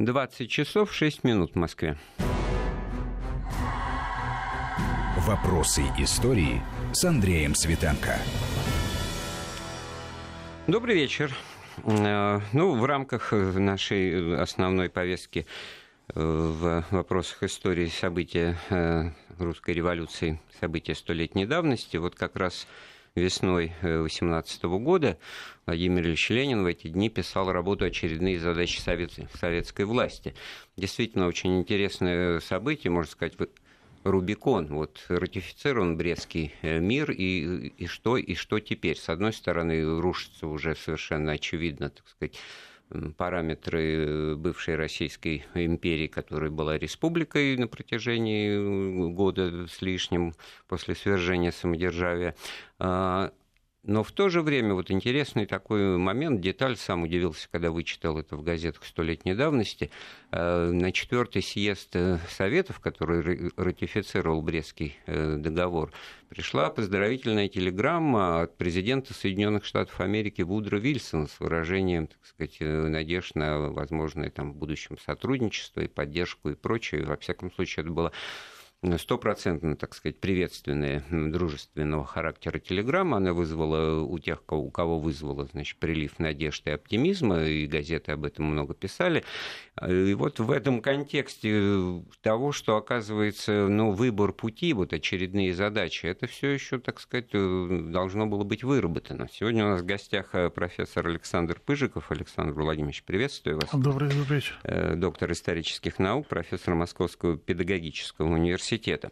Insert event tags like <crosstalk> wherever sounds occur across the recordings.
20 часов 6 минут в Москве. Вопросы истории с Андреем Светенко. Добрый вечер. Э, ну, в рамках нашей основной повестки э, в вопросах истории события э, русской революции, события столетней давности, вот как раз весной 18 года Владимир Ильич Ленин в эти дни писал работу «Очередные задачи советской власти». Действительно, очень интересное событие, можно сказать, Рубикон, вот ратифицирован Брестский э, мир, и, и, что, и что теперь? С одной стороны, рушится уже совершенно очевидно, так сказать, параметры э, бывшей Российской империи, которая была республикой на протяжении э, года с лишним после свержения самодержавия. Но в то же время вот интересный такой момент, деталь, сам удивился, когда вычитал это в газетах столетней давности. Э, на четвертый съезд э, Советов, который ратифицировал Брестский э, договор, пришла поздравительная телеграмма от президента Соединенных Штатов Америки Вудро Вильсона с выражением, так сказать, надежд на возможное там в будущем сотрудничество и поддержку и прочее. Во всяком случае, это было стопроцентно, так сказать, приветственная, дружественного характера телеграмма. Она вызвала у тех, у кого вызвала, значит, прилив надежды и оптимизма, и газеты об этом много писали. И вот в этом контексте того, что, оказывается, ну, выбор пути, вот очередные задачи, это все еще, так сказать, должно было быть выработано. Сегодня у нас в гостях э, профессор Александр Пыжиков. Александр Владимирович, приветствую вас. Добрый, вечер. Э, доктор исторических наук, профессор Московского педагогического университета университета.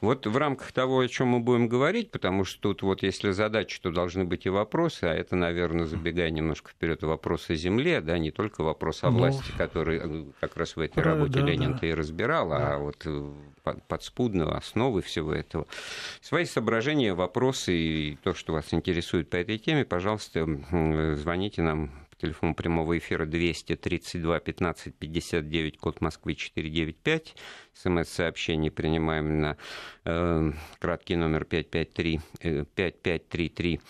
Вот в рамках того, о чем мы будем говорить, потому что тут вот если задачи, то должны быть и вопросы, а это, наверное, забегая немножко вперед, вопросы о земле, да, не только вопрос о ну, власти, ну, который э, как раз в этой работе да, Ленин-то да. и разбирал, а да. а вот э, подспудного основы всего этого. Свои соображения, вопросы и то, что вас интересует по этой теме, пожалуйста, звоните нам телефон прямого эфира 232 15 59, код Москвы 495. СМС-сообщение принимаем на э, краткий номер 553, э, 5533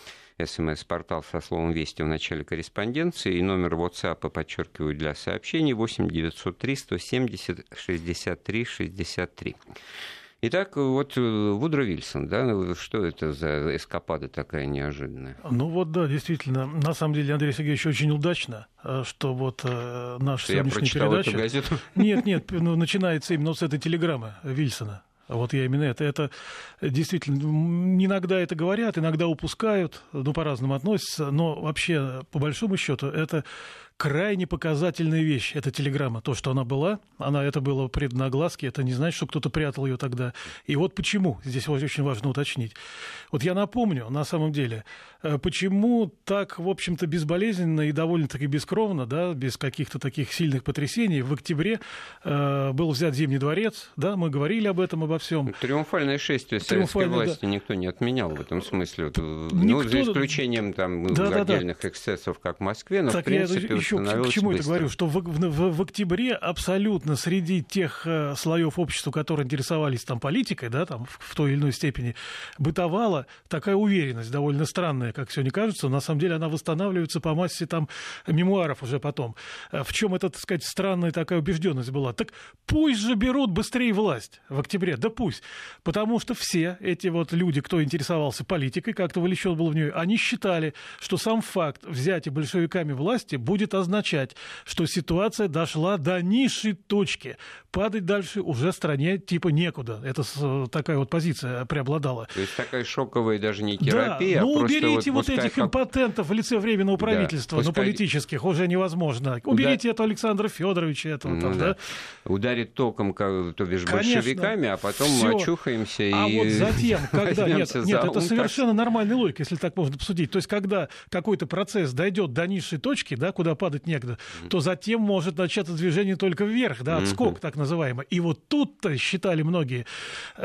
смс-портал со словом «Вести» в начале корреспонденции и номер WhatsApp, подчеркиваю, для сообщений 8 903 170 63 63. Итак, вот э, Вудро Вильсон, да, что это за эскапада такая неожиданная? Ну вот да, действительно, на самом деле, Андрей Сергеевич, очень удачно, э, что вот э, наша что сегодняшняя передача... Эту газету? <laughs> Нет, нет, ну, начинается именно с этой телеграммы Вильсона. Вот я именно это. Это действительно, иногда это говорят, иногда упускают, ну, по-разному относятся, но вообще, по большому счету, это крайне показательная вещь, эта телеграмма. То, что она была, она это было предано огласке, это не значит, что кто-то прятал ее тогда. И вот почему, здесь очень важно уточнить. Вот я напомню, на самом деле, э, почему так, в общем-то, безболезненно и довольно-таки бескровно, да, без каких-то таких сильных потрясений, в октябре э, был взят Зимний дворец, да, мы говорили об этом, обо всем. Триумфальное шествие советской власти да. никто не отменял в этом смысле. Вот, никто... Ну, за исключением там да, отдельных да, да. эксцессов, как в Москве, но так в принципе еще к, чему быстро. это говорю? Что в, в, в октябре абсолютно среди тех э, слоев общества, которые интересовались там политикой, да, там в, в той или иной степени, бытовала такая уверенность, довольно странная, как сегодня кажется. На самом деле она восстанавливается по массе там мемуаров уже потом. Э, в чем эта, так сказать, странная такая убежденность была? Так пусть же берут быстрее власть в октябре, да пусть. Потому что все эти вот люди, кто интересовался политикой, как-то вовлечен был в нее, они считали, что сам факт взятия большевиками власти будет означать, что ситуация дошла до низшей точки. Падать дальше уже стране типа некуда. Это такая вот позиция преобладала. То есть такая шоковая даже не терапия, да, ну, а уберите вот, вот этих как... импотентов в лице временного правительства, да, пускай... ну, политических, уже невозможно. Уберите Удар... это Александра Федоровича, этого ну, там, да. да. Ударит током, то бишь, Конечно. большевиками, а потом Всё. очухаемся а и... А вот затем, <laughs> когда... Нет, нет это совершенно нормальная логика, если так можно посудить. То есть, когда какой-то процесс дойдет до низшей точки, да, куда падать mm-hmm. то затем может начаться движение только вверх, да, отскок так называемый. И вот тут-то, считали многие,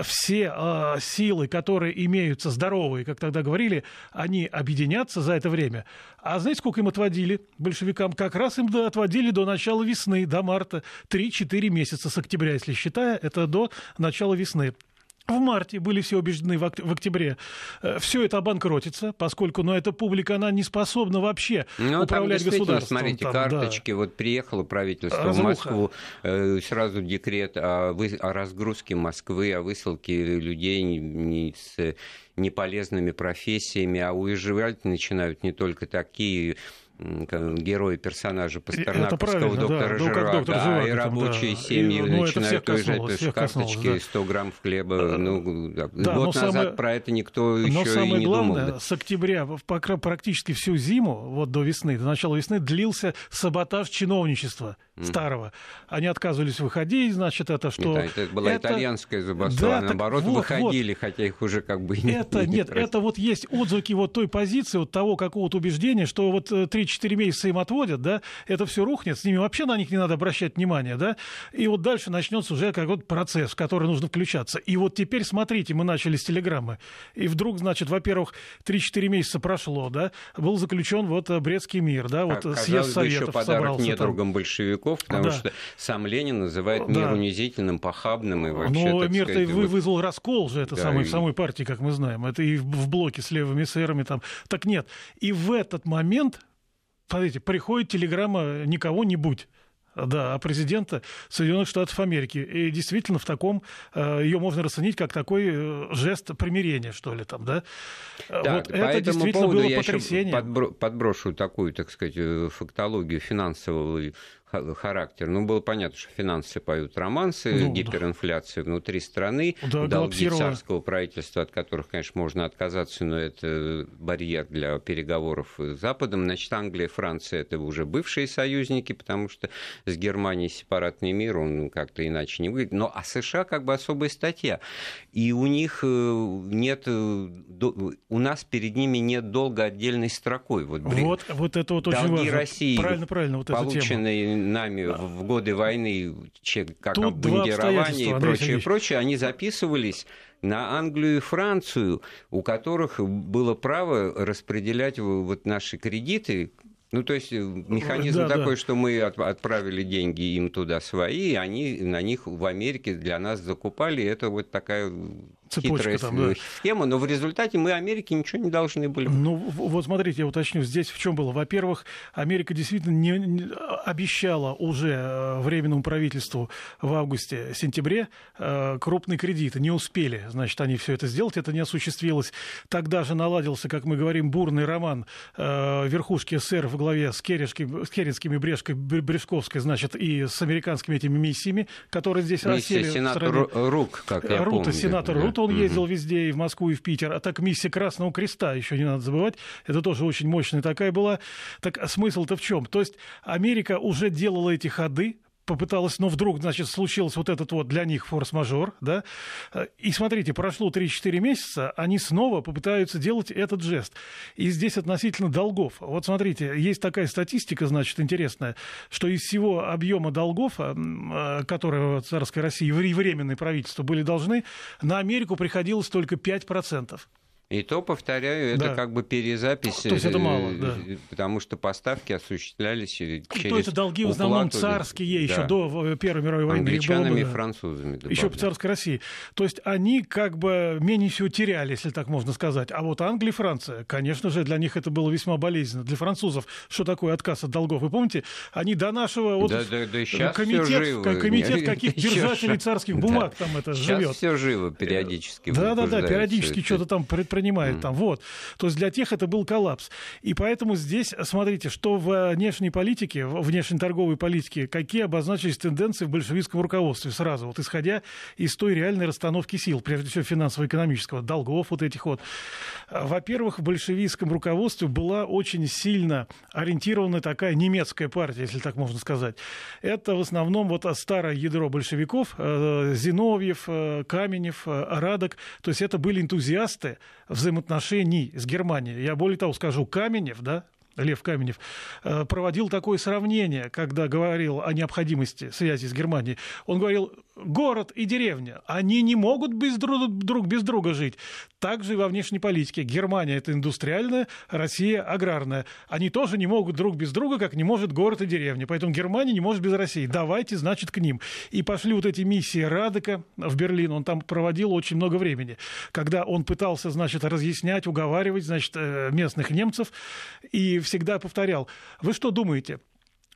все э, силы, которые имеются здоровые, как тогда говорили, они объединятся за это время. А знаете, сколько им отводили большевикам? Как раз им отводили до начала весны, до марта. 3-4 месяца с октября, если считая, это до начала весны. В марте были все убеждены в, в октябре. Э, все это обанкротится, поскольку ну, эта публика, она не способна вообще ну, управлять там, государством. Смотрите, там, карточки, да. вот приехало правительство Разруха. в Москву, э, сразу декрет о, вы, о разгрузке Москвы, о высылке людей не, не с неполезными профессиями, а уезжать начинают не только такие герои, персонажа Пастернаковского доктора да, Жирак, доктор да, Жирак, и рабочие там, семьи и, ну, начинают уезжать, потому что карточки, да. 100 грамм хлеба, ну, да, год назад самое, про это никто еще и не главное, думал. с октября практически всю зиму, вот до весны, до начала весны, длился саботаж чиновничества старого. Они отказывались выходить, значит, это что... Нет, это была это... итальянская забастовка, да, наоборот, вот, выходили, вот. хотя их уже как бы Это, не нет, не это вот есть отзвуки вот той позиции, вот того какого-то убеждения, что вот 3-4 э, месяца им отводят, да, это все рухнет, с ними вообще на них не надо обращать внимания, да, и вот дальше начнется уже какой-то процесс, в который нужно включаться. И вот теперь, смотрите, мы начали с телеграммы, и вдруг, значит, во-первых, 3-4 месяца прошло, да, был заключен вот э, Брестский мир, да, вот а, съезд Советов еще подарок недругам там. большевиков языков, потому да. что сам Ленин называет мир да. унизительным, похабным и вообще, Но мир-то сказать, вы, вызвал раскол же, это да, самый, и... в самой партии, как мы знаем. Это и в блоке с левыми эсерами там. Так нет. И в этот момент, смотрите, приходит телеграмма «никого не будь» да, а президента Соединенных Штатов Америки. И действительно в таком э, ее можно расценить как такой э, жест примирения, что ли, там, да. да вот по это действительно было потрясение. Подбро- подброшу такую, так сказать, э, фактологию финансовую характер. Ну, было понятно, что финансы поют романсы, ну, гиперинфляция да. внутри страны, да, долги царского правительства, от которых, конечно, можно отказаться, но это барьер для переговоров с Западом. Значит, Англия, Франция – это уже бывшие союзники, потому что с Германией сепаратный мир, он как-то иначе не выглядит. Но а США как бы особая статья. И у них э, нет, э, у нас перед ними нет долга отдельной строкой. Вот, вот, вот это вот очень Долги важно. России, правильно, правильно, вот полученные нами в годы войны, как Тут обмундирование и прочее, прочее, они записывались на Англию и Францию, у которых было право распределять вот наши кредиты ну, то есть э, механизм да, такой, да. что мы отправили деньги им туда свои, они на них в Америке для нас закупали. Это вот такая Цепочка хитрая там, да. схема, но в результате мы Америке ничего не должны были. Ну, вот смотрите, я уточню, здесь в чем было. Во-первых, Америка действительно не, не обещала уже э, временному правительству в августе-сентябре э, крупные кредиты. Не успели, значит, они все это сделать, это не осуществилось. Тогда же наладился, как мы говорим, бурный роман э, верхушки СССР в главе с, Керешки, с Керенскими, Брешкой, Брешковской, значит, и с американскими этими миссиями, которые здесь Миссия осели. Сенатор Рук, как я Рута, помню. сенатор да. Рук, он ездил везде, и в Москву, и в Питер. А так миссия Красного Креста, еще не надо забывать, это тоже очень мощная такая была. Так смысл-то в чем? То есть Америка уже делала эти ходы, попыталась, но вдруг, значит, случился вот этот вот для них форс-мажор, да, и смотрите, прошло 3-4 месяца, они снова попытаются делать этот жест. И здесь относительно долгов. Вот смотрите, есть такая статистика, значит, интересная, что из всего объема долгов, э, которые царской России и временное правительство были должны, на Америку приходилось только 5%. И то, повторяю, это да. как бы перезапись. То есть это мало, да. Потому что поставки осуществлялись через То это долги в основном царские да. еще до Первой мировой войны. Англичанами и французами. Добавляю. Еще по царской России. То есть они как бы менее всего теряли, если так можно сказать. А вот Англия и Франция, конечно же, для них это было весьма болезненно. Для французов что такое отказ от долгов? Вы помните, они до нашего вот, да, да, да, комитет, комитет каких <laughs> держателей царских бумаг да. там это сейчас живет. все живо периодически. Да, да, да, периодически что-то там предпринимают принимает mm. там, вот. То есть для тех это был коллапс. И поэтому здесь, смотрите, что в внешней политике, в внешней торговой политике, какие обозначились тенденции в большевистском руководстве сразу, вот исходя из той реальной расстановки сил, прежде всего финансово-экономического, долгов вот этих вот. Во-первых, в большевистском руководстве была очень сильно ориентирована такая немецкая партия, если так можно сказать. Это в основном вот старое ядро большевиков, э, Зиновьев, э, Каменев, э, Радок, то есть это были энтузиасты взаимоотношений с Германией. Я более того скажу, Каменев, да, Лев Каменев, проводил такое сравнение, когда говорил о необходимости связи с Германией. Он говорил, город и деревня, они не могут без друг, друг без друга жить. Также и во внешней политике. Германия – это индустриальная, Россия – аграрная. Они тоже не могут друг без друга, как не может город и деревня. Поэтому Германия не может без России. Давайте, значит, к ним. И пошли вот эти миссии Радека в Берлин. Он там проводил очень много времени. Когда он пытался, значит, разъяснять, уговаривать, значит, э, местных немцев. И всегда повторял, вы что думаете,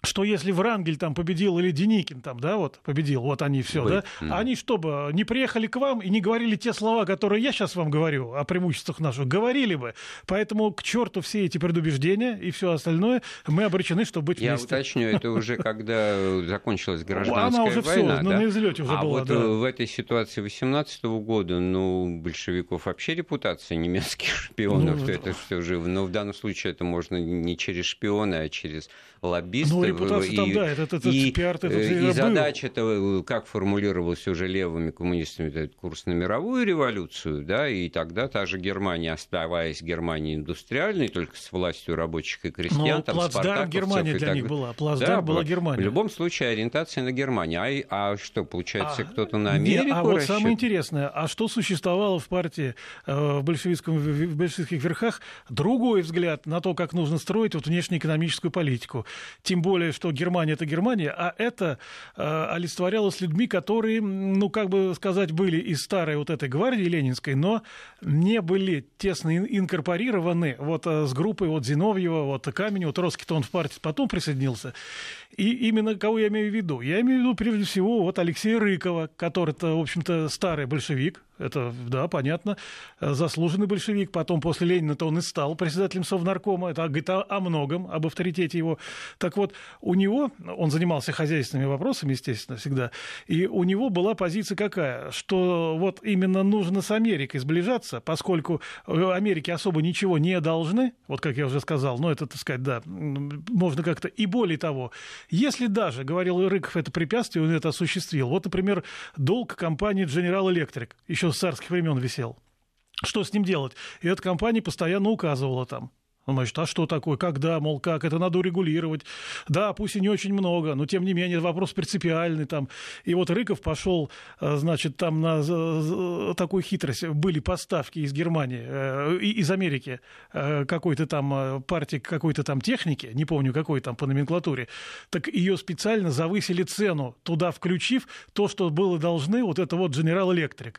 что если Врангель там победил или Деникин там, да, вот победил, вот они все, Вы. да, mm. они чтобы не приехали к вам и не говорили те слова, которые я сейчас вам говорю о преимуществах наших, говорили бы. Поэтому к черту все эти предубеждения и все остальное, мы обречены, чтобы быть я вместе. Я уточню, это уже <laughs> когда закончилась гражданская Она уже война, все, да? на излете уже а была, вот да. в этой ситуации 18 года, ну, большевиков вообще репутация немецких <laughs> шпионов, ну, это все живо. Но в данном случае это можно не через шпиона, а через лоббистов. Ну, репутация и, там, да, этот, этот и, пиар этот и задача это как формулировалась уже левыми коммунистами, этот курс на мировую революцию, да, и тогда та же Германия, оставаясь Германией индустриальной, только с властью рабочих и крестьян, Но там плацдарм Германия для так... них была, плацдарм да, была Германия. В любом случае ориентация на Германию. А, а что, получается, а, кто-то на Америку не, А вот самое интересное, а что существовало в партии, э, в, большевистском, в большевистских верхах, другой взгляд на то, как нужно строить вот внешнеэкономическую политику. Тем более, что Германия это Германия, а это э, олицетворялось людьми, которые, ну, как бы сказать, были из старой вот этой гвардии ленинской, но не были тесно инкорпорированы вот э, с группой вот Зиновьева, вот Каменева, Троцкий-то он в партии потом присоединился. И именно кого я имею в виду? Я имею в виду, прежде всего, вот Алексея Рыкова, который-то, в общем-то, старый большевик, это, да, понятно, заслуженный большевик. Потом после Ленина-то он и стал председателем Совнаркома. Это говорит о многом, об авторитете его. Так вот, у него, он занимался хозяйственными вопросами, естественно, всегда, и у него была позиция какая? Что вот именно нужно с Америкой сближаться, поскольку Америке особо ничего не должны, вот как я уже сказал, но это, так сказать, да, можно как-то... И более того, если даже, говорил Рыков, это препятствие, он это осуществил. Вот, например, долг компании General Electric еще с царских времен висел. Что с ним делать? И эта компания постоянно указывала там. Значит, а что такое, когда, мол, как, это надо урегулировать. Да, пусть и не очень много, но тем не менее вопрос принципиальный там. И вот Рыков пошел, э, значит, там на такую хитрость. Были поставки из Германии, э, из Америки э, какой-то там партии, какой-то там техники, не помню какой там по номенклатуре, так ее специально завысили цену, туда включив то, что было должны, вот это вот General Electric.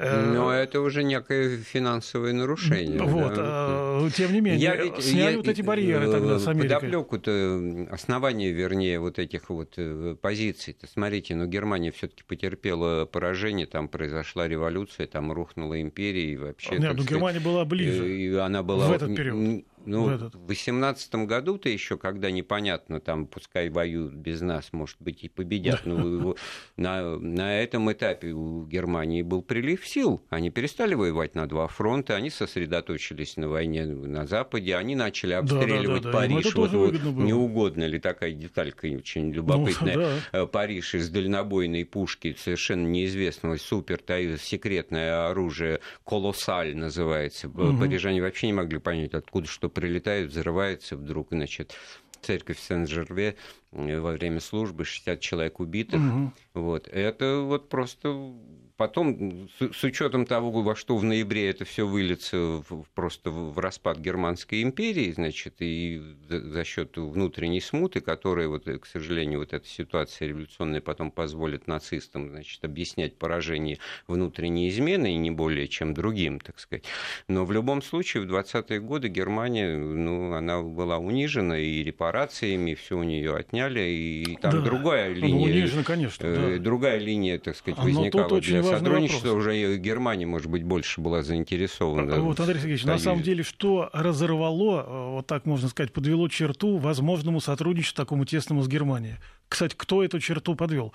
Но это уже некое финансовое нарушение. Вот, да. Тем не менее, я ведь, сняли я, вот эти барьеры э, тогда с Америкой. Подоплеку-то, основание, вернее, вот этих вот э, позиций. -то. Смотрите, ну Германия все таки потерпела поражение, там произошла революция, там рухнула империя и вообще... Нет, ну Германия была ближе и она была, в этот период. Ну, в 2018 году-то еще, когда непонятно, там, пускай воюют без нас, может быть, и победят, но <laughs> на, на этом этапе у Германии был прилив сил. Они перестали воевать на два фронта, они сосредоточились на войне на Западе, они начали обстреливать да, да, да, Париж. Вот, не угодно ли такая деталька очень ну, любопытная? Ну, да. Париж из дальнобойной пушки совершенно неизвестного супер секретное оружие «Колоссаль» называется. Угу. Парижане вообще не могли понять, откуда что прилетает, взрывается вдруг, значит, церковь Сен-Жерве э, во время службы 60 человек убитых. Угу. Вот. Это вот просто Потом, с, учетом того, во что в ноябре это все выльется в, просто в распад Германской империи, значит, и за, счет внутренней смуты, которая, вот, к сожалению, вот эта ситуация революционная потом позволит нацистам, значит, объяснять поражение внутренней измены, и не более чем другим, так сказать. Но в любом случае, в 20-е годы Германия, ну, она была унижена и репарациями, все у нее отняли, и там да, другая линия. Унижена, конечно, э, да. Другая линия, так сказать, возникала для сотрудничество уже Германия, может быть, больше была заинтересована. Вот, Андрей Сергеевич, на самом деле, что разорвало, э, вот так можно сказать, подвело черту возможному сотрудничеству такому тесному с Германией? Кстати, кто эту черту подвел?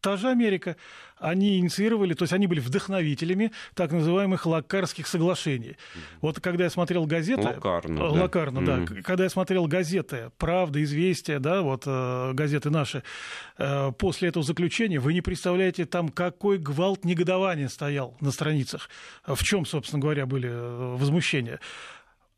Та же Америка. Они инициировали, то есть они были вдохновителями так называемых лакарских соглашений. Вот когда я смотрел газеты... Лакарно, да. Лакарно, да. Mm-hmm. Когда я смотрел газеты «Правда», «Известия», да, вот э, газеты наши, э, после этого заключения, вы не представляете, там какой гвалт негодования стоял на страницах. В чем, собственно говоря, были э, возмущения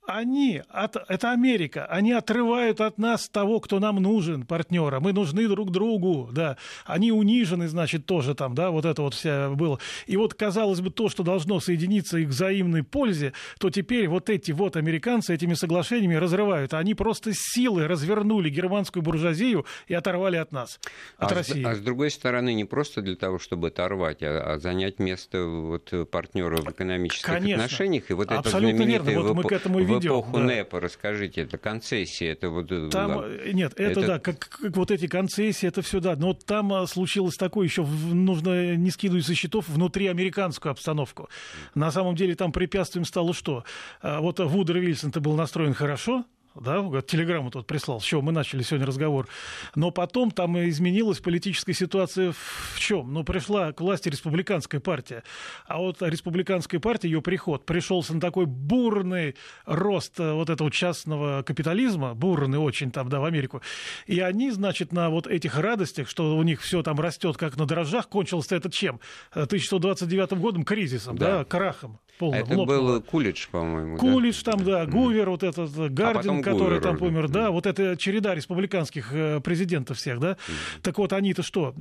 они, от, это Америка, они отрывают от нас того, кто нам нужен, партнера. Мы нужны друг другу, да. Они унижены, значит, тоже там, да, вот это вот вся было. И вот, казалось бы, то, что должно соединиться их взаимной пользе, то теперь вот эти вот американцы этими соглашениями разрывают. Они просто силой развернули германскую буржуазию и оторвали от нас, от а России. С, а с другой стороны, не просто для того, чтобы оторвать, а, а занять место вот партнера в экономических Конечно. отношениях. И вот Абсолютно это верно. Вот мы к этому и в ведем. эпоху да. НЭПа, расскажите, это концессии, это вот... э, Там, нет, это, это... да, как, как вот эти концессии, это все да. Но вот там а, случилось такое, еще нужно не скидывать со счетов внутри американскую обстановку. На самом деле там препятствием стало что? А, вот Вудер Вильсон-то был настроен хорошо, да, телеграмму тот прислал, с чего мы начали сегодня разговор. Но потом там изменилась политическая ситуация в чем? Ну, пришла к власти республиканская партия. А вот республиканская партия, ее приход, пришелся на такой бурный рост э, вот этого частного капитализма, бурный очень там, да, в Америку. И они, значит, на вот этих радостях, что у них все там растет как на дрожжах, кончился это чем? 1129 годом кризисом, да, да крахом. Полным, это лопнуло. был Кулич, по-моему. Кулич да? там, да, Гувер, вот этот Гардин, а который Гувер там уже. помер, да, вот эта череда республиканских э, президентов всех, да. Так вот, они-то что?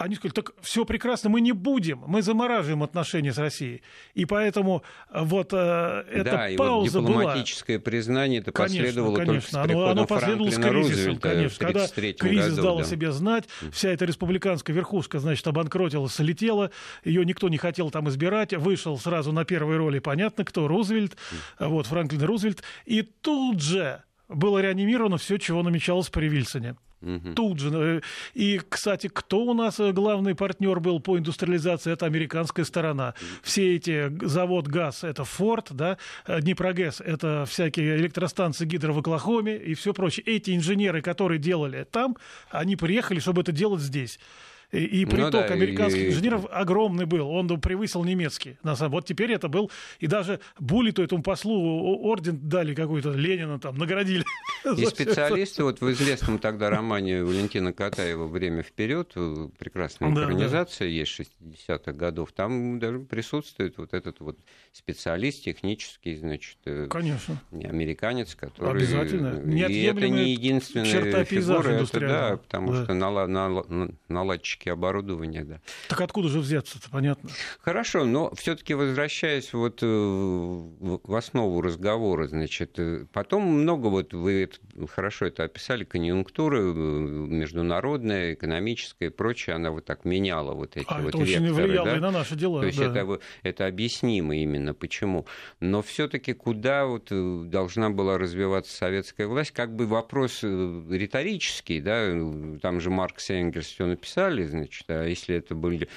Они сказали, так все прекрасно, мы не будем, мы замораживаем отношения с Россией. И поэтому вот э, эта да, и пауза вот дипломатическое была... признание это конечно, последовало конечно. только с оно, приходом оно последовало с Франклина кризисом, Рузвельта конечно. Когда 1933 кризис году, дал да. себе знать, вся эта республиканская верхушка, значит, обанкротилась, слетела, ее никто не хотел там избирать, вышел сразу на первой роли, понятно, кто, Рузвельт, вот, Франклин Рузвельт, и тут же было реанимировано все, чего намечалось при Вильсоне. Мгм. Тут же. И, кстати, кто у нас э, главный партнер был по индустриализации? Это американская сторона. Все эти завод ГАЗ, это Форд, да, э, Днепрогэс, это всякие электростанции гидро в Оклахоме и все прочее. Эти инженеры, которые делали там, они приехали, чтобы это делать здесь. И, Ну приток да, американских и- инженеров огромный был. Он превысил немецкий. На самом... Вот теперь это был... И даже Булиту, этому послу, орден дали какой-то, Ленина там наградили. <laughs> И специалисты, вот в известном тогда романе Валентина Катаева «Время вперед», э, прекрасная Да, да. экранизация есть 60-х годов, там даже присутствует вот этот вот специалист технический, значит, э, Конечно. американец, который... Обязательно. И это не единственная фигура, это, да, потому Да. что нала- нала- наладчики оборудования, да. Так откуда же взяться-то, понятно? Хорошо, но все-таки возвращаясь вот э, в основу разговора, значит, э, потом много вот вы это- хорошо это описали, конъюнктура э, международная, экономическая и прочее, она вот так меняла вот эти А вот это очень векторы, влияло да? и на наши дела. То есть да. это, это объяснимо именно почему. Но все-таки куда вот должна была развиваться советская власть, как бы вопрос риторический, да, там же Маркс и Энгельс все написали, значит, а если это были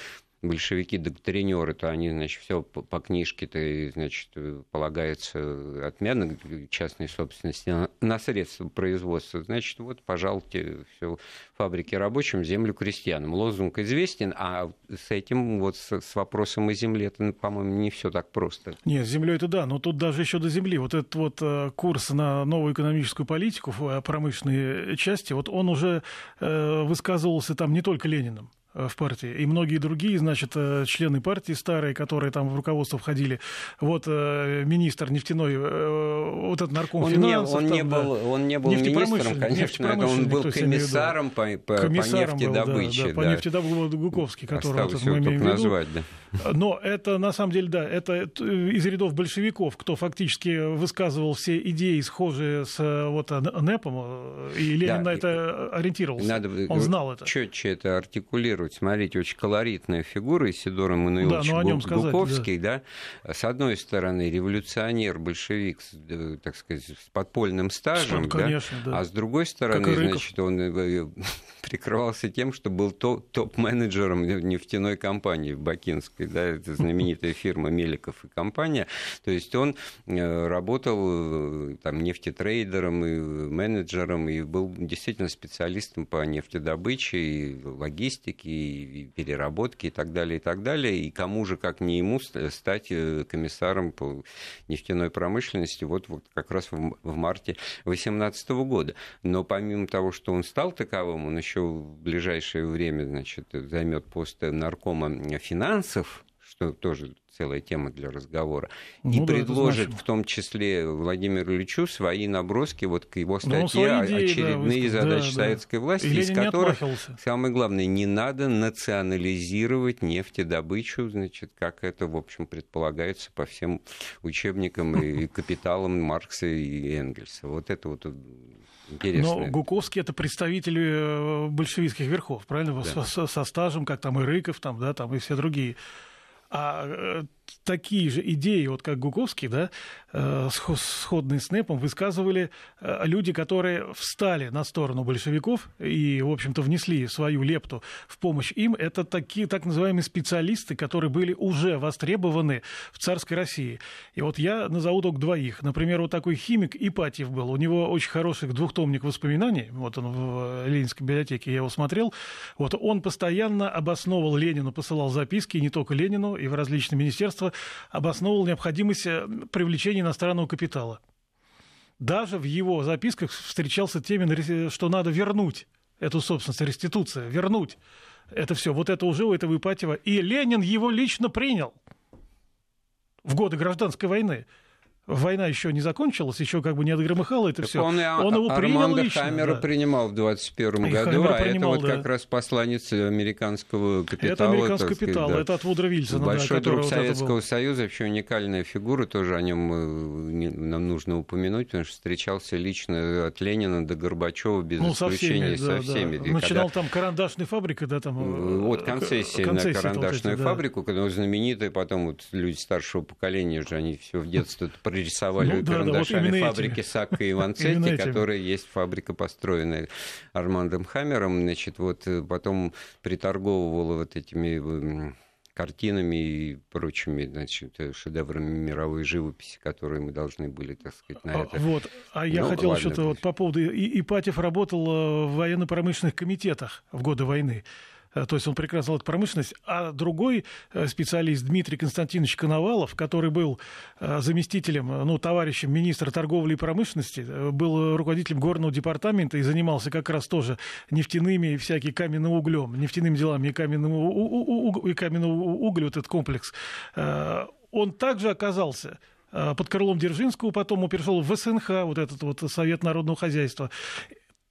большевики-доктринеры, то они, значит, все по, книжке-то, значит, полагается отмена частной собственности на, средства производства. Значит, вот, пожалуйте, все фабрики рабочим, землю крестьянам. Лозунг известен, а с этим вот с, с вопросом о земле, это, ну, по-моему, не все так просто. Нет, с землей это да, но тут даже еще до земли. Вот этот вот э, курс на новую экономическую политику промышленной части, вот он уже э, высказывался там не только Лениным в партии, и многие другие, значит, э, члены партии старые, которые там в руководство входили. Вот э, министр нефтяной, э, вот этот нарком Он не, финансов. он, там, не да. был, он не был министром, конечно, это он был комиссаром по, по, по Комиссаром был, да, нефтедобыче. да, по нефтедобыче Гуковский, который вот мы имеем в виду. назвать, да. Но это, на самом деле, да, это из рядов большевиков, кто фактически высказывал все идеи, схожие с вот, НЭПом, э, и Ленин Да, на это ориентировался. Надо Он знал это. четче это артикулировать. Смотрите, очень колоритная фигура Исидор Эммануилович Да, ну, Гу- Гуковский, да. С одной стороны, революционер, большевик, э, так сказать, с подпольным стажем, Ну, конечно, да. а с другой стороны, значит, он э, <laughs> прикрывался тем, что был то- топ-менеджером нефтяной компании в Бакинской, да, это знаменитая фирма Меликов и компания. То есть он э, работал э, там нефтетрейдером и менеджером и был действительно специалистом по нефтедобыче и логистике и переработке и так далее и так далее. И кому же, как не ему, ст- стать э, комиссаром по нефтяной промышленности вот, вот как раз в, в марте 2018 года. Но помимо того, что он стал таковым, он еще в ближайшее время значит, займет пост наркома финансов, что тоже целая тема для разговора, ну, и да, предложит в том числе Владимиру Ильичу свои наброски вот к его ну, статье идеи, «Очередные да, задачи да, советской да. власти», из которых, самое главное, не надо национализировать нефтедобычу, значит, как это, в общем, предполагается по всем учебникам и <laughs> капиталам Маркса и Энгельса. Вот это вот Интересно. Но Гуковский это представители э, большевистских верхов, правильно? Да. Со, со стажем, как там и Рыков, там, да, там и все другие. А э, такие же идеи, вот как Гуковский, да, э, сходные с НЭПом, высказывали э, люди, которые встали на сторону большевиков и, в общем-то, внесли свою лепту в помощь им. Это такие так называемые специалисты, которые были уже востребованы в царской России. И вот я назову только двоих. Например, вот такой химик Ипатьев был. У него очень хороший двухтомник воспоминаний. Вот он в Ленинской библиотеке, я его смотрел. Вот он постоянно обосновывал Ленину, посылал записки, и не только Ленину, и в различные министерства государство обосновывало необходимость э, привлечения иностранного капитала. Даже в его записках встречался термин, что надо вернуть эту собственность, реституция, вернуть это все. Вот это уже у этого Ипатьева. И Ленин его лично принял в годы гражданской войны война еще не закончилась, еще как бы не отгромыхало это все. Он, он его принял лично. Хаммера да. принимал в 21 году, а принимал, это вот да. как раз посланец американского капитала. Это американский капитал, да. это от Вудра Вильсона. Большой да, друг Советского вот Союза, вообще уникальная фигура, тоже о нем э, нам нужно упомянуть, потому что встречался лично от Ленина до Горбачева без ну, исключения со всеми. Со всеми. Да, да. Начинал когда... там карандашной фабрикой, да, там... Э, вот концессии, концессии на карандашную вот фабрику, да. когда знаменитая, потом вот люди старшего поколения же, они все в детстве прорисовали ну, карандашами да, вот фабрики Сакка и <laughs> Ванцетти, которая есть фабрика, построенная Армандом Хаммером. Значит, вот э, потом приторговывала вот этими картинами и прочими значит, э, шедеврами мировой живописи, которые мы должны были, так сказать, на а, это. Вот. А я ну, хотел что-то вот по поводу... Ипатьев работал э, в военно-промышленных комитетах в годы войны. Э, то есть он прекрасно знал промышленность, а другой э, специалист Дмитрий Константинович Коновалов, который был э, заместителем, ну, товарищем министра торговли и промышленности, был руководителем горного департамента и занимался как раз тоже нефтяными и всяким каменным углем, нефтяными делами и каменным, и каменным углем, вот этот комплекс. Он также оказался под крылом Дзержинского, потом он перешел в СНХ, вот этот вот Совет народного хозяйства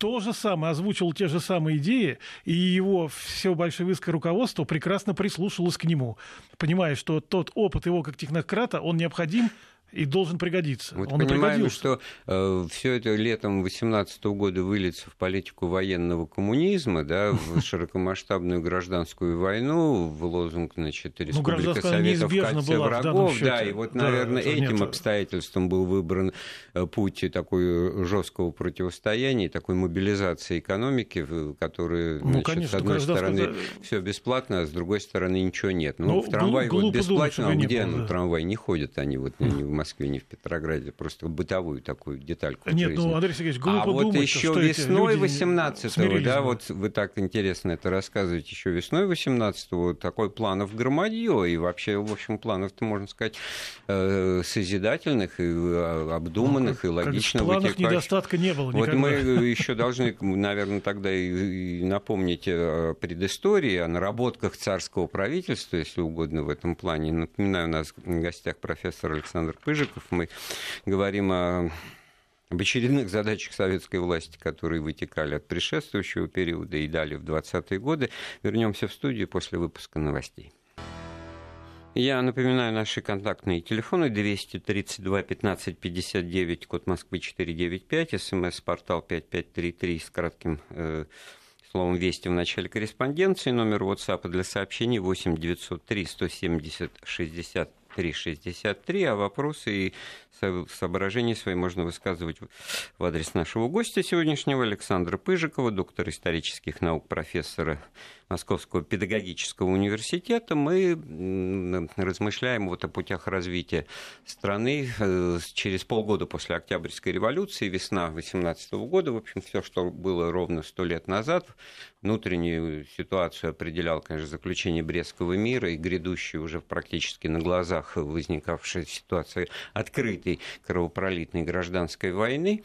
то же самое, озвучил те же самые идеи, и его все большевистское руководство прекрасно прислушалось к нему, понимая, что тот опыт его как технократа, он необходим и должен пригодиться. Вот Он понимаем, что э, все это летом 18 года выльется в политику военного коммунизма, да, в <laughs> широкомасштабную гражданскую войну, в лозунг, значит, ну, Республика ну, Советов в врагов, да, и вот, наверное, да, этим нет. обстоятельством был выбран э, путь такой жесткого противостояния, такой мобилизации экономики, которая, ну, значит, конечно, с одной стороны, да... все бесплатно, а с другой стороны ничего нет. Ну, ну в трамвае вот бесплатно, думать, а где, ну, да. трамвай не ходят они вот не <laughs> в Москве, не в Петрограде, просто бытовую такую детальку. Нет, жизни. ну, Андрей Сергеевич, глупо А вот еще весной 18-го, да, вот вы так интересно это рассказываете, еще весной 18-го такой планов громадье, и вообще, в общем, планов-то, можно сказать, э, созидательных и э, обдуманных, ну, и логично В планах недостатка не было никогда. Вот мы <laughs> еще должны, наверное, тогда и напомнить о предыстории, о наработках царского правительства, если угодно, в этом плане. Напоминаю, у нас в гостях профессор Александр Пыжик, Рыжиков. Мы говорим о об очередных задачах советской власти, которые вытекали от предшествующего периода и далее в 20-е годы. Вернемся в студию после выпуска новостей. Я напоминаю наши контактные телефоны 232 15 59, код Москвы 495, смс-портал 5533 с кратким э, словом «Вести» в начале корреспонденции, номер WhatsApp для сообщений 8 903 170 60 363, а вопросы и соображения свои можно высказывать в адрес нашего гостя сегодняшнего Александра Пыжикова, доктора исторических наук, профессора Московского педагогического университета. Мы размышляем вот о путях развития страны э, через полгода после Октябрьской революции, весна 18 года. В общем, все, что было ровно сто лет назад, внутреннюю ситуацию определял, конечно, заключение Брестского мира и грядущая уже практически на глазах возникавшая ситуация открытой кровопролитной гражданской войны.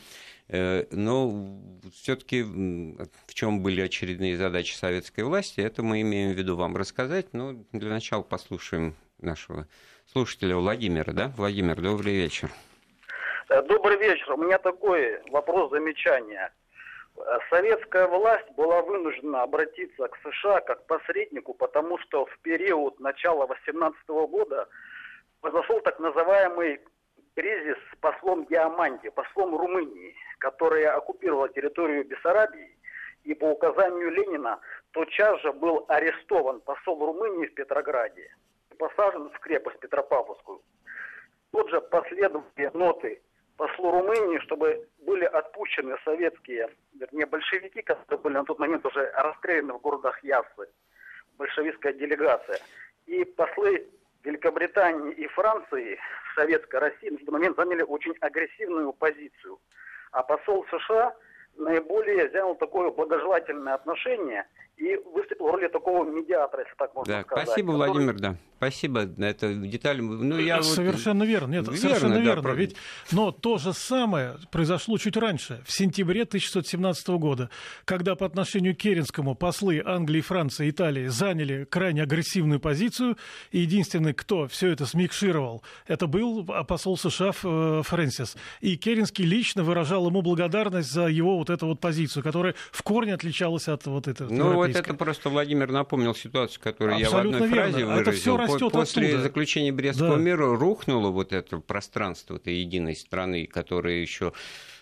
Э, но все-таки в чем были очередные задачи советской власти, это мы имеем в виду вам рассказать. Но для начала послушаем нашего слушателя Владимира, да? Владимир, добрый вечер. Э, добрый вечер. У меня такой вопрос, замечание. Э, советская власть была вынуждена обратиться к США как посреднику, потому что в период начала 18 года произошел так называемый кризис с послом Диаманти, послом Румынии, которая оккупировала территорию Бессарабии, и по указанию Ленина тотчас же был арестован посол Румынии в Петрограде и посажен в крепость Петропавловскую. Тут же последовали ноты послу Румынии, чтобы были отпущены советские, вернее, большевики, которые были на тот момент уже расстреляны в городах Яссы, большевистская делегация. И послы Великобритании и Франции, Советской России на тот момент заняли очень агрессивную позицию. А посол США наиболее занял такое благожелательное отношение и выступил в роли такого медиатора, если так можно да, сказать. Спасибо, который... Владимир, да. Спасибо, это деталь. Ну, я совершенно вот... верно, нет, верно, совершенно да, верно. Про... Ведь, но то же самое произошло чуть раньше, в сентябре 1917 года, когда по отношению к Керенскому послы Англии, Франции, Италии заняли крайне агрессивную позицию, и единственный, кто все это смикшировал, это был посол США э, Фрэнсис. И Керенский лично выражал ему благодарность за его вот эту вот позицию, которая в корне отличалась от вот этой Ну вот это просто Владимир напомнил ситуацию, которую Абсолютно я в одной верно. фразе выразил. Это все растет После оттуда. заключения Брестского да. мира рухнуло вот это пространство этой единой страны, которая еще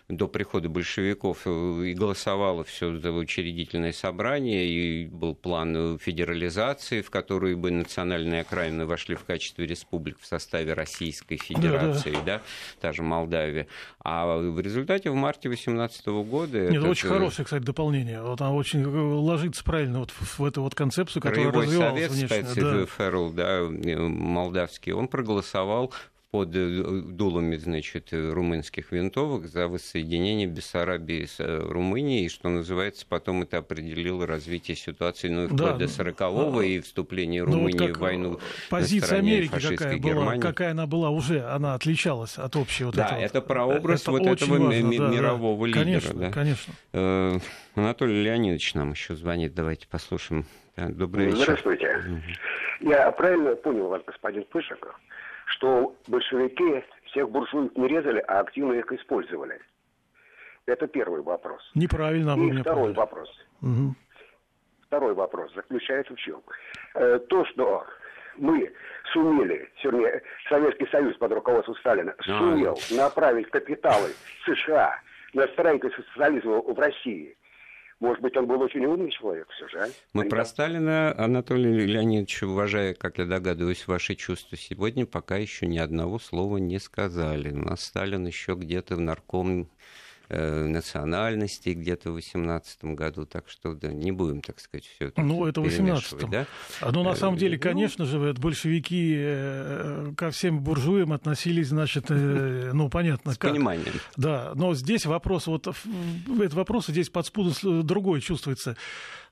до прихода большевиков э, и голосовало все за учредительное собрание, и был план федерализации, в которую бы национальные окраины вошли в качестве республик в составе Российской Федерации, да, да. да та же Молдавия. А в результате в марте 2018 года... Нет, это очень хорошее, кстати, дополнение. Вот оно очень э, ложится правильно вот в, эту вот концепцию, которая Краевой развивалась совет, внешне. Кстати, да. Феррел, да, молдавский, он проголосовал под э, дулами, значит, румынских винтовок за воссоединение Бессарабии с э, Румынией, и, что называется, потом это определило развитие ситуации, ну, вплоть да. до 40-го и вступление ну, Румынии ну, вот в войну Позиция Америки какая была, какая она была уже, она отличалась от общей вот Да, этого. это прообраз это вот этого важно, да, мирового да. лидера. Конечно, да. конечно. Э, Анатолий Леонидович нам еще звонит, давайте послушаем. Добрый вечер. Здравствуйте. Я правильно понял вас, господин Пышиков? Что большевики всех буржуев не резали, а активно их использовали. Это первый вопрос. Неправильно. И второй вопрос. Угу. Второй вопрос заключается в чем? Э, то, что мы сумели, вернее, Советский Союз под руководством Сталина сумел направить капиталы США на строительство социализма в России – может быть, он был очень умный человек все же, а? Мы Они про. Сталина, Анатолий Леонидович, уважая, как я догадываюсь, ваши чувства, сегодня пока еще ни одного слова не сказали. У нас Сталин еще где-то в нарком Э, национальности где-то в 18 году, так что да, не будем, так сказать, все это Ну, это в 18 да? А, ну, на э, самом деле, ну, конечно же, большевики э, ко всем буржуям относились, значит, ну, понятно, С как. пониманием. Да, но здесь вопрос, вот этот вопрос здесь подспудно другой чувствуется.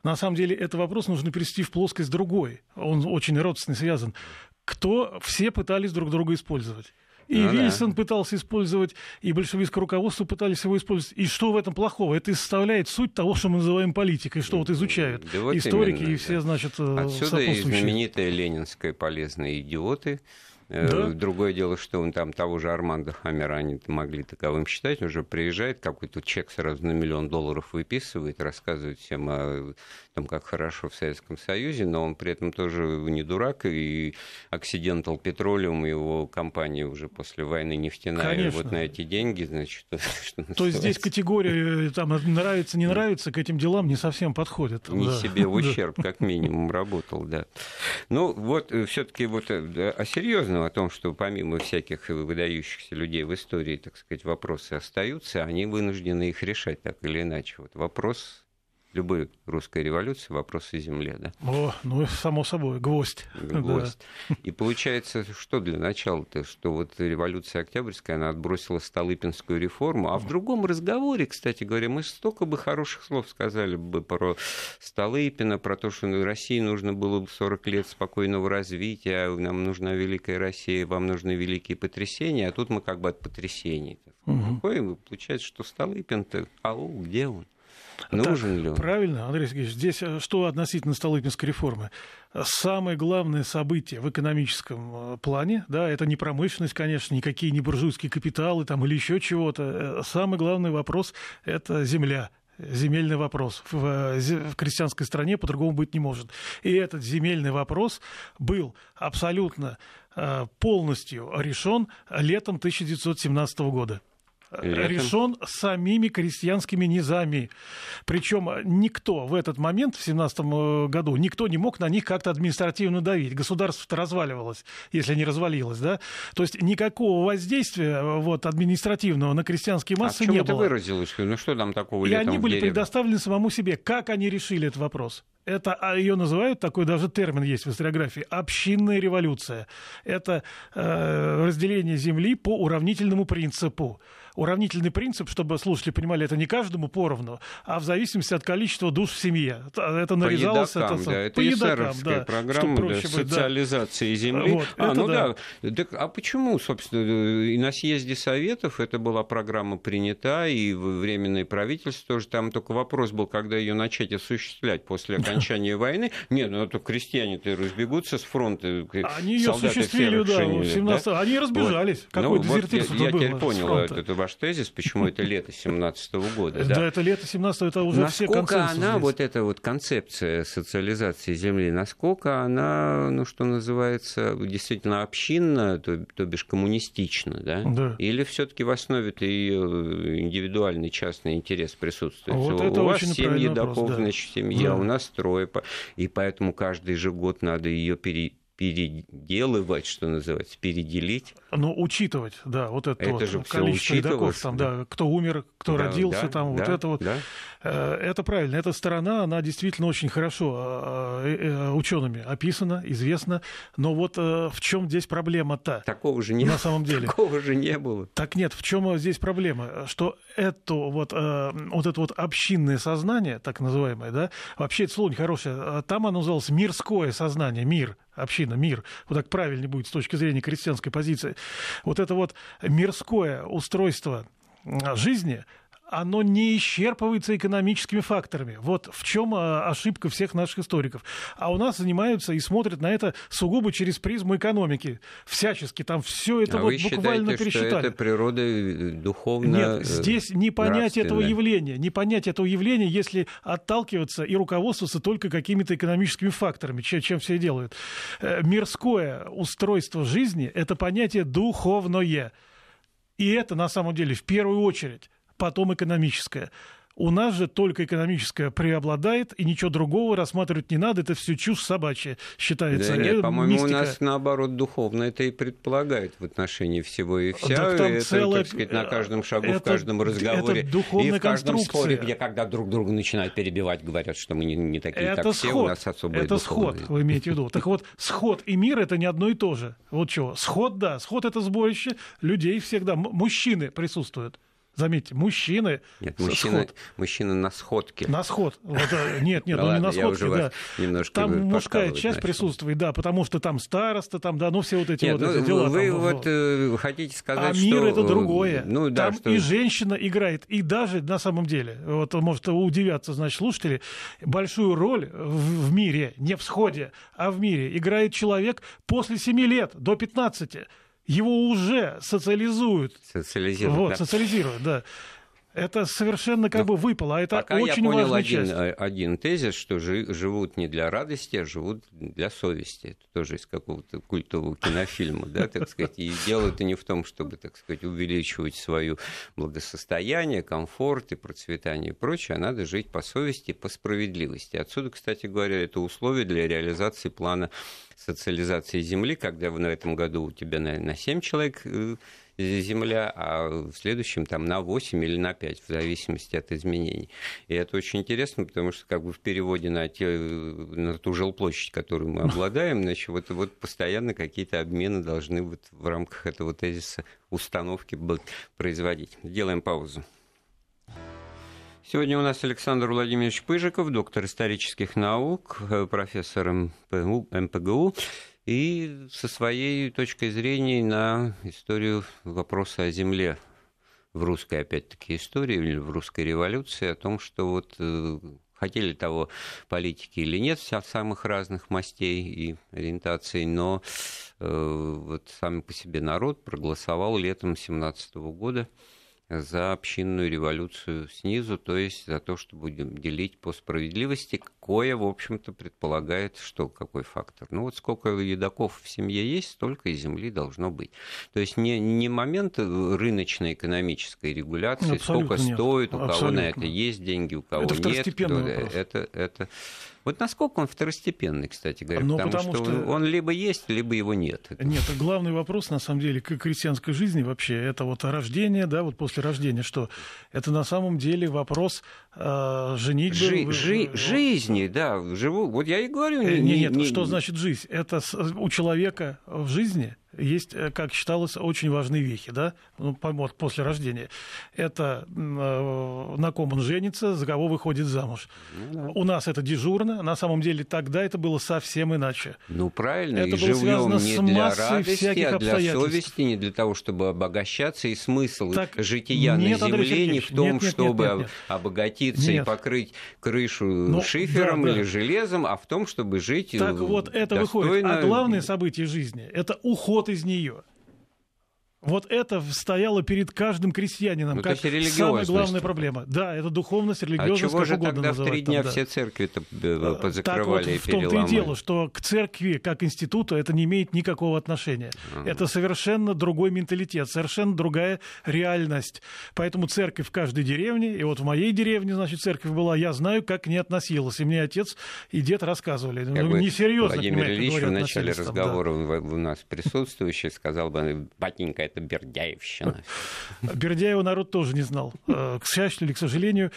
На самом деле, этот вопрос нужно перевести в плоскость другой. Он очень родственный связан. Кто все пытались друг друга использовать? И ну, Вильсон да. пытался использовать, и большевистское руководство пытались его использовать. И что в этом плохого? Это составляет суть того, что мы называем политикой, что вот изучают да вот историки именно, и все, значит, э, Отсюда и знаменитая ленинская полезные идиоты, Э, да? Другое дело, что он там того же Армандо Хаммера они могли таковым считать, он уже приезжает, какой-то чек сразу на миллион долларов выписывает, рассказывает всем о том, как хорошо в Советском Союзе, но он при этом тоже не дурак, и Occidental Petroleum, его компания уже после войны нефтяная, Конечно. вот на эти деньги, значит... <laughs> То есть здесь категория, там, нравится, не нравится, к этим делам не совсем подходит. Не да. себе в ущерб, как минимум, работал, да. Ну, вот э, все таки вот э, о серьезном о том, что помимо всяких выдающихся людей в истории, так сказать, вопросы остаются, они вынуждены их решать так или иначе. Вот вопрос любой русской революции вопрос о земле, да? О, ну, само собой, гвоздь. Гвоздь. Да. И получается, что для начала-то, что вот революция Октябрьская, она отбросила Столыпинскую реформу, а в другом разговоре, кстати говоря, мы столько бы хороших слов сказали бы про Столыпина, про то, что России нужно было 40 лет спокойного развития, нам нужна великая Россия, вам нужны великие потрясения, а тут мы как бы от потрясений. Угу. Получается, что Столыпин-то, ау, где он? Нужен так, ли он? Правильно, Андрей Сергеевич. Здесь э, что относительно Столыпинской реформы? Самое главное событие в экономическом э, плане, да, это не промышленность, конечно, никакие не буржуйские капиталы там или еще чего-то. Самый главный вопрос – это земля, земельный вопрос. В, в крестьянской стране по-другому быть не может. И этот земельный вопрос был абсолютно полностью решен летом 1917 года. Летом. решен самими крестьянскими низами. Причем никто в этот момент, в 17 э, году, никто не мог на них как-то административно давить. Государство-то разваливалось, если не развалилось. Да? То есть никакого воздействия э, вот, административного на крестьянские массы а не это было. выразилось? Ну что там такого И они были предоставлены самому себе. Как они решили этот вопрос? это а ее называют, такой даже термин есть в историографии, общинная революция. Это э, разделение земли по уравнительному принципу уравнительный принцип, чтобы слушатели понимали, это не каждому поровну, а в зависимости от количества душ в семье. Это нарезалось... По едокам, это, да, это по едокам, да, программа для быть, социализации да. земли. Вот, а, ну да. да. Так, а почему, собственно, и на съезде Советов это была программа принята, и временное правительство тоже, там только вопрос был, когда ее начать осуществлять после окончания войны. Нет, ну то крестьяне-то разбегутся с фронта. Они ее осуществили, да, в 17 Они разбежались. Ну, дезертирство вот, я, теперь понял это ваш тезис, почему это лето 17 года. Да, это лето 17 это уже все Насколько она, вот эта вот концепция социализации земли, насколько она, ну, что называется, действительно общинна, то, то бишь коммунистична, да? да. Или все таки в основе-то ее индивидуальный частный интерес присутствует? Вот у, это у вас семьи вопрос, да. семья, да. у нас трое, и поэтому каждый же год надо ее пере переделывать, что называется, переделить. Ну, учитывать, да, вот это, это вот же количество едоков, там, да. кто умер, кто да, родился, да, там, да, вот это вот. Да. Э, это правильно. Эта сторона, она действительно очень хорошо э, э, учеными описана, известна. Но вот в чем здесь проблема-то? Такого же не На самом деле. Такого же не было. Так нет, в чем здесь проблема? Что это вот, вот это вот общинное сознание, так называемое, да, вообще это слово нехорошее, там оно называлось мирское сознание, мир, община, мир, вот так правильнее будет с точки зрения крестьянской позиции, вот это вот мирское устройство жизни, оно не исчерпывается экономическими факторами. Вот в чем а, ошибка всех наших историков. А у нас занимаются и смотрят на это сугубо через призму экономики. Всячески там все это а вот вы буквально считаете, пересчитали. Что это природа э, духовно Нет, здесь не понять этого явления. Не понять этого явления, если отталкиваться и руководствоваться только какими-то экономическими факторами, чем, чем все делают. Э, мирское устройство жизни – это понятие духовное. И это на самом деле в первую очередь потом экономическое. У нас же только экономическое преобладает, и ничего другого рассматривать не надо. Это все чушь собачья считается. Да нет, по-моему, у нас наоборот духовно это и предполагает в отношении всего и вся. Так там это, целое... так сказать, на каждом шагу, это, в каждом разговоре. Это и в каждом споре, где когда друг друга начинают перебивать, говорят, что мы не, не такие, это как сход. все, у нас особые Это сход, вы имеете в виду. Так вот, сход и мир это не одно и то же. Вот чего. Сход, да, сход это сборище людей всегда. Мужчины присутствуют. Заметьте, мужчины... Нет, мужчины, мужчины на сходке. На сход. Вот, э, нет, нет, ну, ну не на сходке, да. Немножко там мужская часть начал. присутствует, да, потому что там староста, там, да, ну все вот эти нет, вот ну, эти дела. Вы там, вот э, хотите сказать, а что... мир это другое. Ну, да, там что... и женщина играет, и даже на самом деле, вот может удивятся, значит, слушатели, большую роль в, в мире, не в сходе, а в мире играет человек после 7 лет, до 15 его уже социализуют. Социализируют. Вот, да. социализируют, да. Это совершенно как Но бы выпало, а это пока очень я понял важная один, часть. один тезис, что живут не для радости, а живут для совести. Это тоже из какого-то культового кинофильма, да, так сказать. И дело это не в том, чтобы, так сказать, увеличивать свое благосостояние, комфорт и процветание и прочее, а надо жить по совести, по справедливости. Отсюда, кстати говоря, это условие для реализации плана социализации Земли, когда в этом году у тебя на, на 7 человек э, земля, а в следующем там на 8 или на 5, в зависимости от изменений. И это очень интересно, потому что как бы в переводе на, те, на ту жилплощадь, которую мы <laughs> обладаем, значит, вот, вот постоянно какие-то обмены должны вот в рамках этого тезиса установки производить. Делаем паузу. Сегодня у нас Александр Владимирович Пыжиков, доктор исторических наук, э, профессор МПГУ, МПГУ и со своей точкой зрения на историю вопроса о земле в русской, опять-таки, истории или в русской революции о том, что вот э, хотели того политики или нет, самых разных мастей и ориентаций, но э, вот сам по себе народ проголосовал летом 17 года за общинную революцию снизу, то есть за то, что будем делить по справедливости, кое, в общем-то, предполагает, что какой фактор. Ну вот сколько едоков в семье есть, столько и земли должно быть. То есть не, не момент рыночной экономической регуляции, Абсолютно сколько нет. стоит, у Абсолютно. кого на это есть деньги, у кого это нет. Это, это, вот насколько он второстепенный, кстати говоря, Но потому, потому что, что он либо есть, либо его нет. Нет, главный вопрос, на самом деле, к крестьянской жизни вообще, это вот рождение, да, вот после рождения, что это на самом деле вопрос э, женитьбы. Жи- жи- жизни, да, живу, вот я и говорю. Не, не, нет, не, что значит жизнь? Это у человека в жизни есть, э, как считалось, очень важные вехи, да, ну, вот после рождения. Это э, на ком он женится, за кого выходит замуж. Ну, да. У нас это дежурно, на самом деле тогда это было совсем иначе. Ну, правильно, это и было связано не с для радости, а для совести, не для того, чтобы обогащаться, и смысл так, жития нет, на земле не в том, нет, нет, чтобы нет, нет, нет. обогатиться нет. и покрыть крышу ну, шифером да, или да. железом, а в том, чтобы жить Так вот, это достойно... выходит. А главное событие жизни – это уход уход из нее. Вот это стояло перед каждым крестьянином, ну, как самая главная проблема. Да, это духовность, религиозность, а чего как же угодно тогда называть. в три дня там, да. все церкви-то э, закрывали так вот, в том-то и дело, что к церкви как институту это не имеет никакого отношения. Uh-huh. Это совершенно другой менталитет, совершенно другая реальность. Поэтому церковь в каждой деревне, и вот в моей деревне, значит, церковь была, я знаю, как к ней относилась. И мне отец и дед рассказывали. Как ну, несерьезно. Владимир Ильич в начале разговора да. у нас присутствующий сказал бы, батенька, это Бердяевщина. Бердяева народ тоже не знал. Э, к счастью или к сожалению,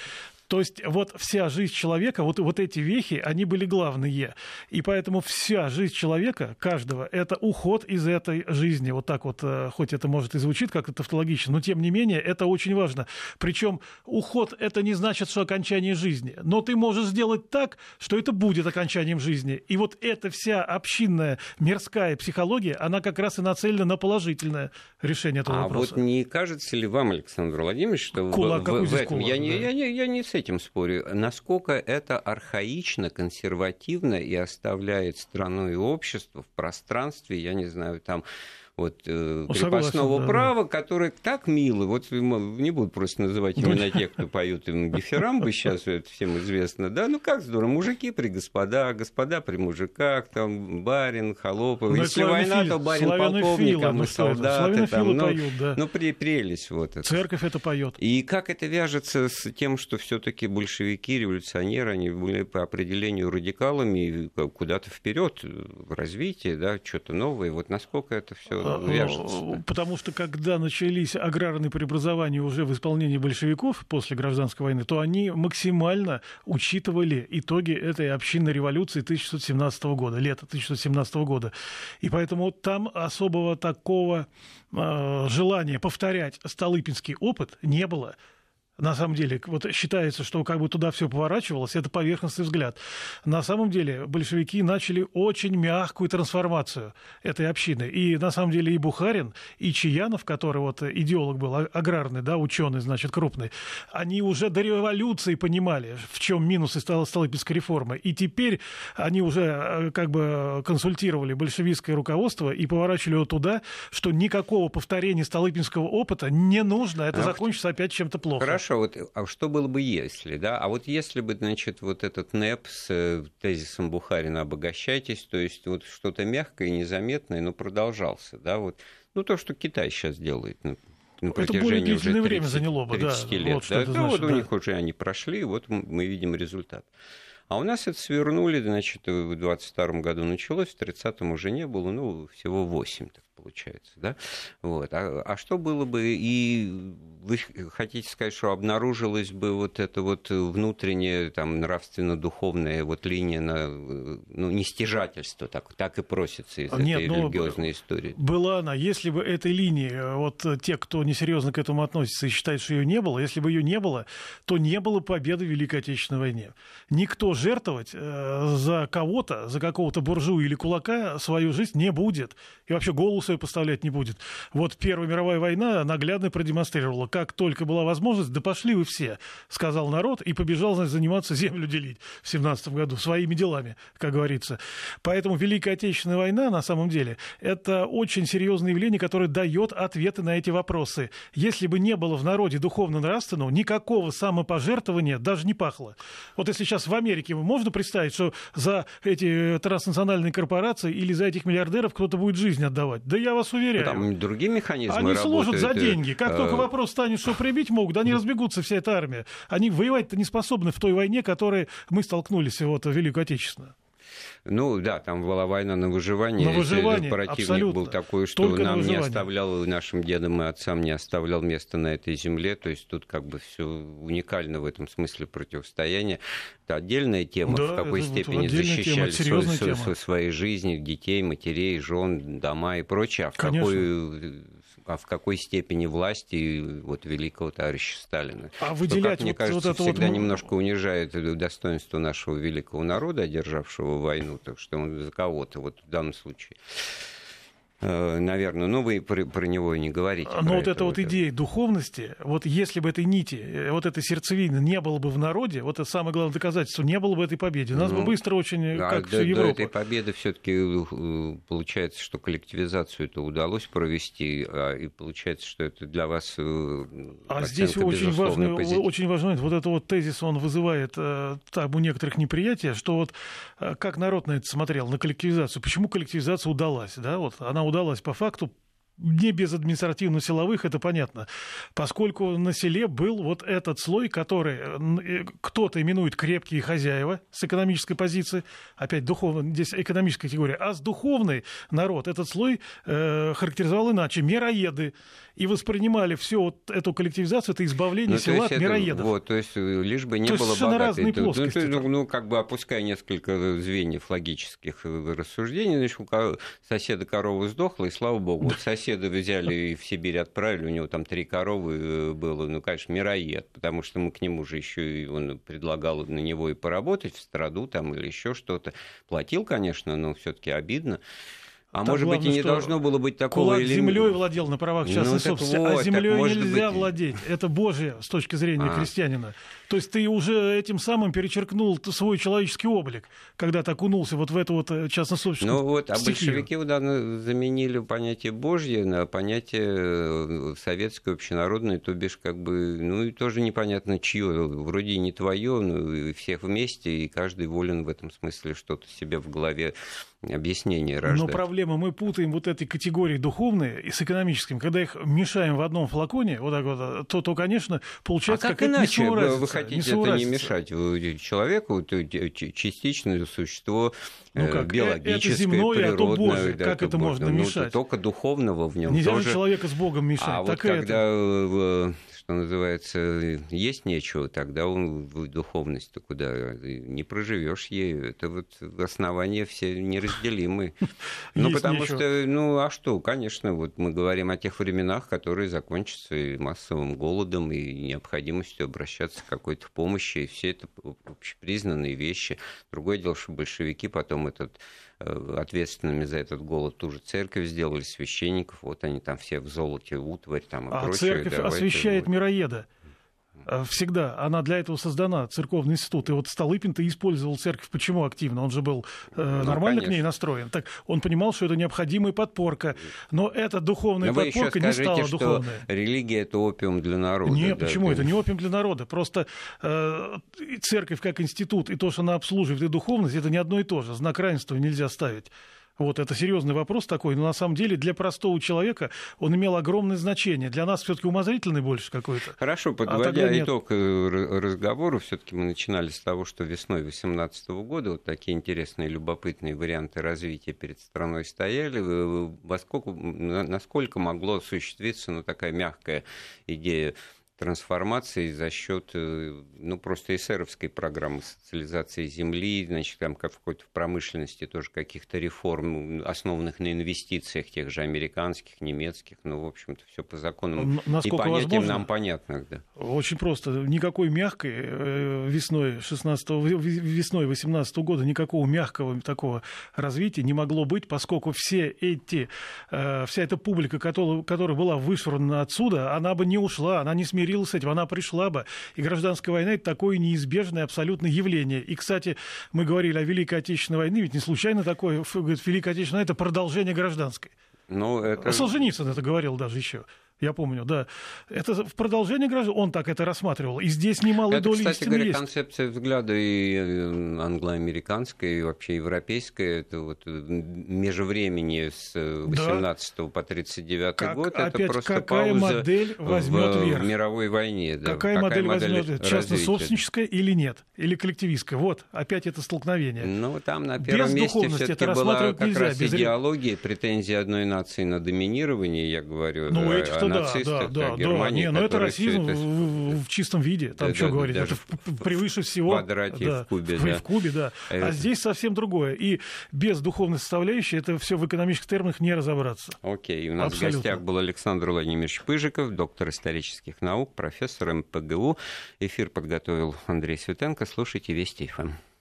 то есть вот вся жизнь человека, вот, вот эти вехи, они были главные. И поэтому вся жизнь человека, каждого, это уход из этой жизни. Вот так вот, э, хоть это может и звучит как-то тавтологично, но тем не менее это очень важно. Причем уход это не значит, что окончание жизни. Но ты можешь сделать так, что это будет окончанием жизни. И вот эта вся общинная мирская психология, она как раз и нацелена на положительное решение этого а вопроса. А вот не кажется ли вам, Александр Владимирович, что кулак, в, в, в этом... Кулак, я, да. не, я, не, я не этим спорю. Насколько это архаично, консервативно и оставляет страну и общество в пространстве, я не знаю, там вот, э, ну, крепостного да, права, да. которые так милы. Вот не буду просто называть именно тех, кто поют им дифирамбы, сейчас это всем известно, да, ну как здорово, мужики при господа, господа при мужиках, там барин, холопы, ну, если война, то барин полковник, а мы солдаты, там, ну, поют, да. ну при, прелесть вот это. Церковь это поет. И как это вяжется с тем, что все таки большевики, революционеры, они были по определению радикалами куда-то вперед в развитии, да, что-то новое, вот насколько это все вяжется. Потому что когда начались аграрные преобразования уже в исполнении большевиков после гражданской войны, то они максимально учитывали итоги этой общинной революции 1917 года, лета 1917 года. И поэтому там особого такого э, желания повторять Столыпинский опыт не было на самом деле, вот считается, что как бы туда все поворачивалось, это поверхностный взгляд. На самом деле большевики начали очень мягкую трансформацию этой общины. И на самом деле и Бухарин, и Чаянов, который вот идеолог был, а, аграрный, да, ученый, значит, крупный, они уже до революции понимали, в чем минусы Столыпинской реформы. И теперь они уже э, как бы консультировали большевистское руководство и поворачивали его туда, что никакого повторения Столыпинского опыта не нужно, это а закончится опять чем-то плохо. Хорошо хорошо, вот, а что было бы если, да? А вот если бы, значит, вот этот НЭП с э, тезисом Бухарина «обогащайтесь», то есть вот что-то мягкое, незаметное, но продолжался, да, вот, ну, то, что Китай сейчас делает, ну, на протяжении уже 30, время заняло бы, 30 да, лет. Вот, да, это значит, вот да. у них уже они прошли, вот мы видим результат. А у нас это свернули, значит, в 22 году началось, в 30-м уже не было, ну, всего 8 так получается, да? Вот. А, а что было бы, и вы хотите сказать, что обнаружилась бы вот эта вот внутренняя, там, нравственно-духовная вот линия на, ну, нестяжательство, так, так и просится из Нет, этой ну, религиозной истории? Была она. Если бы этой линии, вот те, кто несерьезно к этому относится и считает, что ее не было, если бы ее не было, то не было победы в Великой Отечественной войне. Никто жертвовать э, за кого-то, за какого-то буржуя или кулака свою жизнь не будет. И вообще голову оружие поставлять не будет. Вот Первая мировая война наглядно продемонстрировала, как только была возможность, да пошли вы все, сказал народ, и побежал значит, заниматься землю делить в 17 году своими делами, как говорится. Поэтому Великая Отечественная война, на самом деле, это очень серьезное явление, которое дает ответы на эти вопросы. Если бы не было в народе духовно-нравственного, никакого самопожертвования даже не пахло. Вот если сейчас в Америке можно представить, что за эти транснациональные корпорации или за этих миллиардеров кто-то будет жизнь отдавать? Да я вас уверяю. Ну, там другие механизмы Они служат за работают. деньги. Как Э, только вопрос станет, что прибить могут, да они разбегутся, вся эта армия. Они воевать-то не способны в той войне, которой мы столкнулись вот, в Великую Отечественную. Ну да, там была война на выживание. На выживание, Противник абсолютно. был такой, что Только на нам не оставлял, и нашим дедам и отцам не оставлял места на этой земле. То есть тут как бы все уникально в этом смысле противостояние. Это отдельная тема, Да, в какой степени тема, защищали серьезная свою- тема. свою- свои жизни, детей, матерей, жен, дома и прочее. А в Конечно. какой а в какой степени власти вот великого товарища Сталина. А Что, выделять как мне вот- кажется, вот это вот всегда м- немножко унижает достоинство нашего великого народа, одержавшего войну, так что он за кого-то, вот в данном случае. Э, Наверное, ну вы про, про него и не говорите. Но про вот эта вот идея духовности, вот если бы этой нити, э, вот этой сердцевины не было бы в народе, вот это самое главное доказательство, не было бы этой победы. Нас бы Ну, быстро очень, э, А как до, всю до Европу. этой победы все-таки получается, что коллективизацию это удалось провести, а, и получается, что это для вас А здесь очень важный, позитивная. очень важный. Вот это вот тезис, он вызывает там у некоторых неприятие, что вот как народ на это смотрел, на коллективизацию. Почему коллективизация удалась? Да? Вот она удалась по факту не без административно-силовых, это понятно, поскольку на селе был вот этот слой, который э, э, кто-то именует крепкие хозяева с экономической позиции, опять духовно, здесь экономическая категория, а с духовной народ этот слой э, характеризовал иначе, мироеды, и воспринимали всю вот эту коллективизацию, это избавление Ну, села от это- мироедов. Вот, то есть э, лишь бы не То было совершенно богатой. разные ну, плоскости ну, ну, как бы опуская несколько звеньев логических э, рассуждений, значит, у соседа корова сдохла, и слава богу. Вот соседа взяли и в Сибирь отправили, у него там три коровы э, было, ну, конечно, мироед, потому что мы к нему же еще и он предлагал на него и поработать в страду там или еще что-то. Платил, конечно, но все-таки обидно. А Там может быть, и не должно было быть такого Кулак или- землей владел на правах Ну, частной так собственности, вот, а землей нельзя быть владеть. Это Божье с точки зрения А. крестьянина. То есть ты уже этим самым перечеркнул свой человеческий облик, когда ты окунулся вот в эту вот э, частно-собственную Ну вот, а большевики да, заменили понятие Божье на понятие э, советское, общенародное, то бишь как бы, ну и тоже непонятно чье, вроде и не твое, но всех вместе, и каждый волен в этом смысле что-то себе в голове объяснение рождать. Но проблема, мы путаем вот эти категории духовные и с экономическими. Когда их мешаем в одном флаконе, вот так вот, то, то конечно, А получается как какая-то иначе? Вы, хотите это не мешать человеку, ч- частичное существо Ну э, как, э, биологическое, это земное, а то природное, Божие. да, Как это можно ну, мешать? Только духовного в нем Нельзя тоже же человека с Богом мешать. А вот Так это. когда, э, что называется, есть нечего, тогда он в духовность-то куда? Не проживешь ею. Это вот основания все неразделимы. <laughs> Ну, потому нечего. что, ну, а что, конечно, вот мы говорим о тех временах, которые закончатся и массовым голодом, и необходимостью обращаться к какой-то помощи, и все это общепризнанные вещи. Другое дело, что большевики потом этот ответственными за этот голод ту же церковь сделали, священников, вот они там все в золоте, утварь там и А прочее. церковь давайте освещает вот. мироеда. Э, Всегда. Она для этого создана, церковный институт. И вот Столыпин-то использовал церковь почему активно? Он же был э, нормально к ней Ну, конечно. настроен. Так он понимал, что это необходимая подпорка. Но эта духовная Но подпорка не скажите, стала что духовной. религия это опиум для народа. Нет, да, почему? да. Это не опиум для народа. Просто э, церковь как институт, и то, что она обслуживает, и духовность, это не одно и то же. Знак равенства нельзя ставить. Вот это серьезный вопрос такой, но на самом деле для простого человека он имел огромное значение. Для нас все-таки умозрительный больше какой-то. Хорошо, тогда подводя нет. итог э, разговору, все-таки мы начинали с того, что весной 2018 года вот такие интересные, любопытные варианты развития перед страной стояли. Э, Во сколько, на- насколько могло осуществиться ну, такая мягкая идея трансформации за счет, э, ну, просто эсеровской программы социализации земли, значит, там как в промышленности тоже каких-то реформ, основанных на инвестициях тех же американских, немецких, ну, в общем-то, все по законам Насколько и понятиям возможно, нам понятных, да. Очень просто. Никакой мягкой э, весной 16 весной 18 года никакого мягкого такого развития не могло быть, поскольку все эти, э, вся эта публика, которая, была вышвырнута отсюда, она бы не ушла, она не смирилась смирилась с этим, она пришла бы. И гражданская война – это такое неизбежное абсолютно явление. И, кстати, мы говорили о Великой Отечественной войне, ведь не случайно такое, говорит, Великая Отечественная – это продолжение гражданской. Ну, это... Солженицын это говорил даже еще я помню, да. Это в продолжение граждан, он так это рассматривал. И здесь немало это, доли кстати говоря, есть. концепция взгляда и э, англоамериканская, и вообще европейская. Это вот э, межвремени с 18 да. по 39 как, год. Опять, это просто какая пауза модель возьмет в, верх? в мировой войне. Да. Какая, какая модель, модель возьмет Частно-собственническая или нет? Или коллективистская? Вот, опять это столкновение. Ну, там на первом без месте все-таки была как нельзя, раз без... идеология, претензии одной нации на доминирование, я говорю, ну, этих нацистах. Да, да, да, Германии. Да, не, но ну, это расизм это... В, в чистом виде. Там да, что да, говорить, это <laughs> превыше всего. В квадрате да, в кубе, да. В кубе, да. А, здесь совсем другое. И без духовной составляющей это все в экономических терминах не разобраться. Окей, у нас Абсолютно. в гостях был Александр Владимирович Пыжиков, доктор исторических наук, профессор МПГУ. Эфир подготовил Андрей Светенко. Слушайте Вести ФМ.